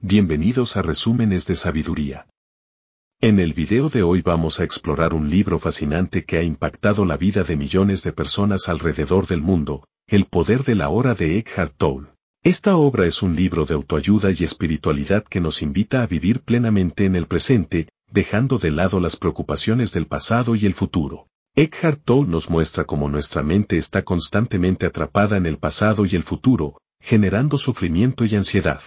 bienvenidos a Resúmenes de Sabiduría. En el video de hoy vamos a explorar un libro fascinante que ha impactado la vida de millones de personas alrededor del mundo, El poder de la hora de Eckhart Tolle. Esta obra es un libro de autoayuda y espiritualidad que nos invita a vivir plenamente en el presente, dejando de lado las preocupaciones del pasado y el futuro. Eckhart Tolle nos muestra cómo nuestra mente está constantemente atrapada en el pasado y el futuro, generando sufrimiento y ansiedad.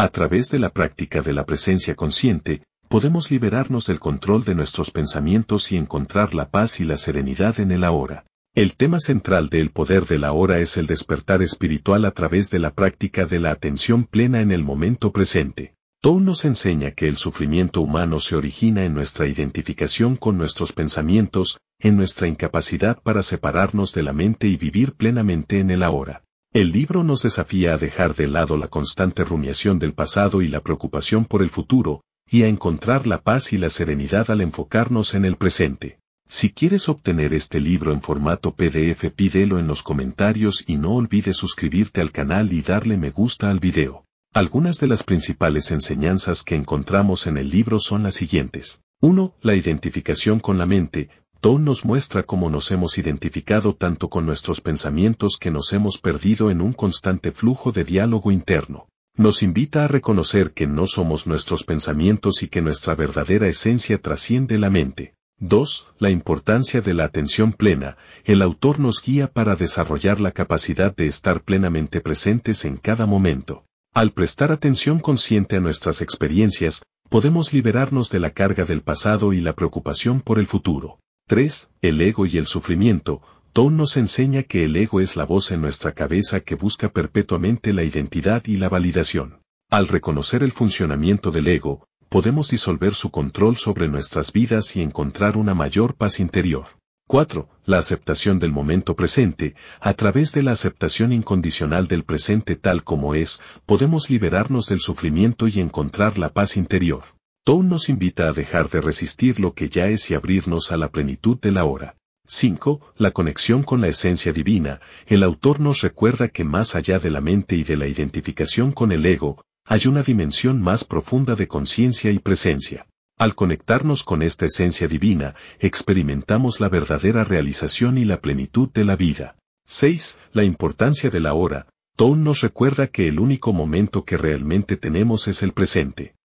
A través de la práctica de la presencia consciente, podemos liberarnos del control de nuestros pensamientos y encontrar la paz y la serenidad en el ahora. El tema central del poder de la hora es el despertar espiritual a través de la práctica de la atención plena en el momento presente. Tow nos enseña que el sufrimiento humano se origina en nuestra identificación con nuestros pensamientos, en nuestra incapacidad para separarnos de la mente y vivir plenamente en el ahora. El libro nos desafía a dejar de lado la constante rumiación del pasado y la preocupación por el futuro, y a encontrar la paz y la serenidad al enfocarnos en el presente. Si quieres obtener este libro en formato PDF pídelo en los comentarios y no olvides suscribirte al canal y darle me gusta al video. Algunas de las principales enseñanzas que encontramos en el libro son las siguientes. 1. La identificación con la mente. Ton nos muestra cómo nos hemos identificado tanto con nuestros pensamientos que nos hemos perdido en un constante flujo de diálogo interno. Nos invita a reconocer que no somos nuestros pensamientos y que nuestra verdadera esencia trasciende la mente. 2. La importancia de la atención plena. El autor nos guía para desarrollar la capacidad de estar plenamente presentes en cada momento. Al prestar atención consciente a nuestras experiencias, podemos liberarnos de la carga del pasado y la preocupación por el futuro. 3. El ego y el sufrimiento. Tom nos enseña que el ego es la voz en nuestra cabeza que busca perpetuamente la identidad y la validación. Al reconocer el funcionamiento del ego, podemos disolver su control sobre nuestras vidas y encontrar una mayor paz interior. 4. La aceptación del momento presente. A través de la aceptación incondicional del presente tal como es, podemos liberarnos del sufrimiento y encontrar la paz interior. Town nos invita a dejar de resistir lo que ya es y abrirnos a la plenitud de la hora. 5. La conexión con la esencia divina. El autor nos recuerda que más allá de la mente y de la identificación con el ego, hay una dimensión más profunda de conciencia y presencia. Al conectarnos con esta esencia divina, experimentamos la verdadera realización y la plenitud de la vida. 6. La importancia de la hora. Tone nos recuerda que el único momento que realmente tenemos es el presente.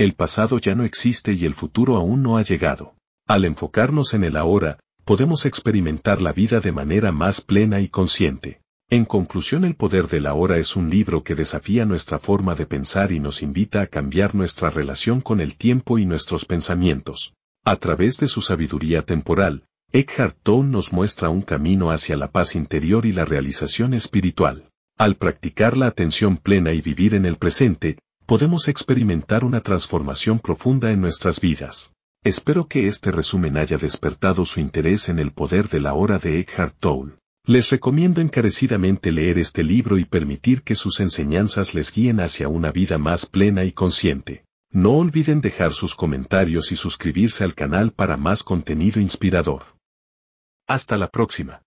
El pasado ya no existe y el futuro aún no ha llegado. Al enfocarnos en el ahora, podemos experimentar la vida de manera más plena y consciente. En conclusión, El poder de la hora es un libro que desafía nuestra forma de pensar y nos invita a cambiar nuestra relación con el tiempo y nuestros pensamientos. A través de su sabiduría temporal, Eckhart Tolle nos muestra un camino hacia la paz interior y la realización espiritual. Al practicar la atención plena y vivir en el presente, podemos experimentar una transformación profunda en nuestras vidas. Espero que este resumen haya despertado su interés en el poder de la hora de Eckhart Tolle. Les recomiendo encarecidamente leer este libro y permitir que sus enseñanzas les guíen hacia una vida más plena y consciente. No olviden dejar sus comentarios y suscribirse al canal para más contenido inspirador. Hasta la próxima.